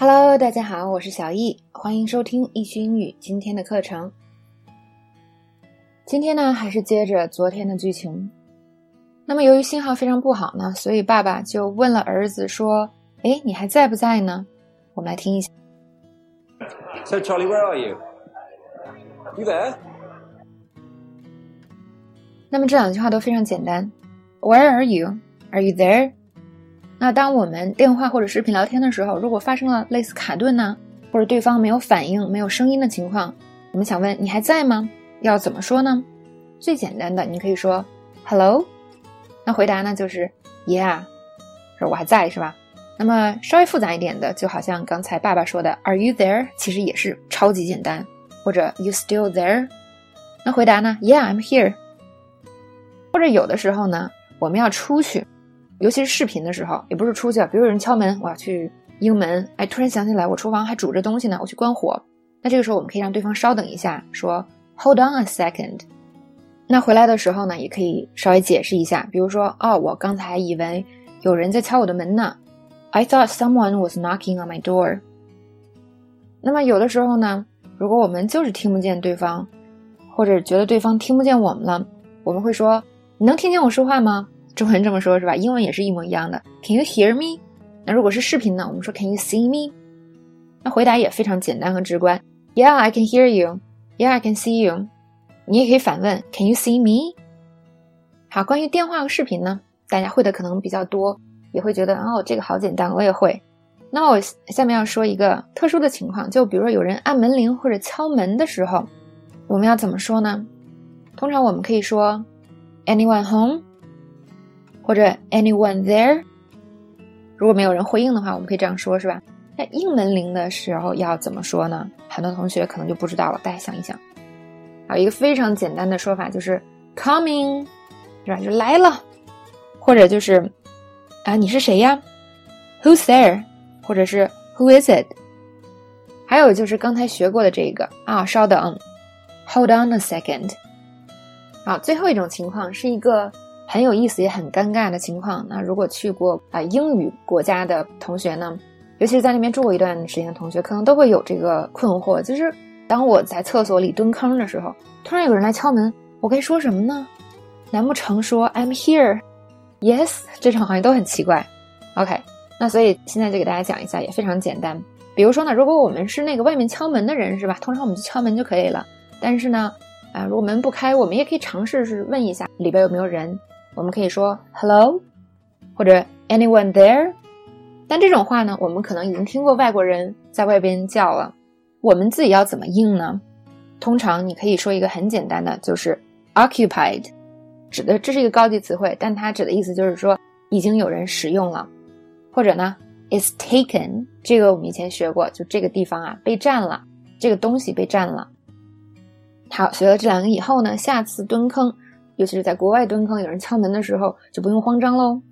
Hello，大家好，我是小易，欢迎收听易趣英语今天的课程。今天呢，还是接着昨天的剧情。那么由于信号非常不好呢，所以爸爸就问了儿子说：“哎，你还在不在呢？”我们来听一下。So Charlie, where are you? You there? 那么这两句话都非常简单。Where are you? Are you there? 那当我们电话或者视频聊天的时候，如果发生了类似卡顿呢，或者对方没有反应、没有声音的情况，我们想问你还在吗？要怎么说呢？最简单的，你可以说 Hello。那回答呢就是 Yeah，说我还在是吧？那么稍微复杂一点的，就好像刚才爸爸说的 Are you there？其实也是超级简单。或者 You still there？那回答呢？Yeah，I'm here。或者有的时候呢，我们要出去。尤其是视频的时候，也不是出去，比如有人敲门，我要去应门。哎，突然想起来，我厨房还煮着东西呢，我去关火。那这个时候，我们可以让对方稍等一下，说 Hold on a second。那回来的时候呢，也可以稍微解释一下，比如说，哦，我刚才以为有人在敲我的门呢。I thought someone was knocking on my door。那么有的时候呢，如果我们就是听不见对方，或者觉得对方听不见我们了，我们会说：你能听见我说话吗？中文这么说，是吧？英文也是一模一样的。Can you hear me？那如果是视频呢？我们说 Can you see me？那回答也非常简单和直观。Yeah, I can hear you. Yeah, I can see you. 你也可以反问 Can you see me？好，关于电话和视频呢，大家会的可能比较多，也会觉得哦，这个好简单，我也会。那我下面要说一个特殊的情况，就比如说有人按门铃或者敲门的时候，我们要怎么说呢？通常我们可以说 Anyone home？或者 anyone there，如果没有人回应的话，我们可以这样说，是吧？那应门铃的时候要怎么说呢？很多同学可能就不知道了，大家想一想。有一个非常简单的说法就是 coming，是吧？就来了。或者就是啊，你是谁呀？Who's there？或者是 Who is it？还有就是刚才学过的这个啊，稍等，Hold on a second。好，最后一种情况是一个。很有意思也很尴尬的情况。那如果去过啊英语国家的同学呢，尤其是在那边住过一段时间的同学，可能都会有这个困惑：就是当我在厕所里蹲坑的时候，突然有人来敲门，我该说什么呢？难不成说 I'm here? Yes？这种好像都很奇怪。OK，那所以现在就给大家讲一下，也非常简单。比如说呢，如果我们是那个外面敲门的人，是吧？通常我们就敲门就可以了。但是呢，啊，如果门不开，我们也可以尝试是问一下里边有没有人。我们可以说 hello，或者 anyone there，但这种话呢，我们可能已经听过外国人在外边叫了。我们自己要怎么应呢？通常你可以说一个很简单的，就是 occupied，指的这是一个高级词汇，但它指的意思就是说已经有人使用了。或者呢，is taken，这个我们以前学过，就这个地方啊被占了，这个东西被占了。好，学了这两个以后呢，下次蹲坑。尤其是在国外蹲坑，有人敲门的时候，就不用慌张喽。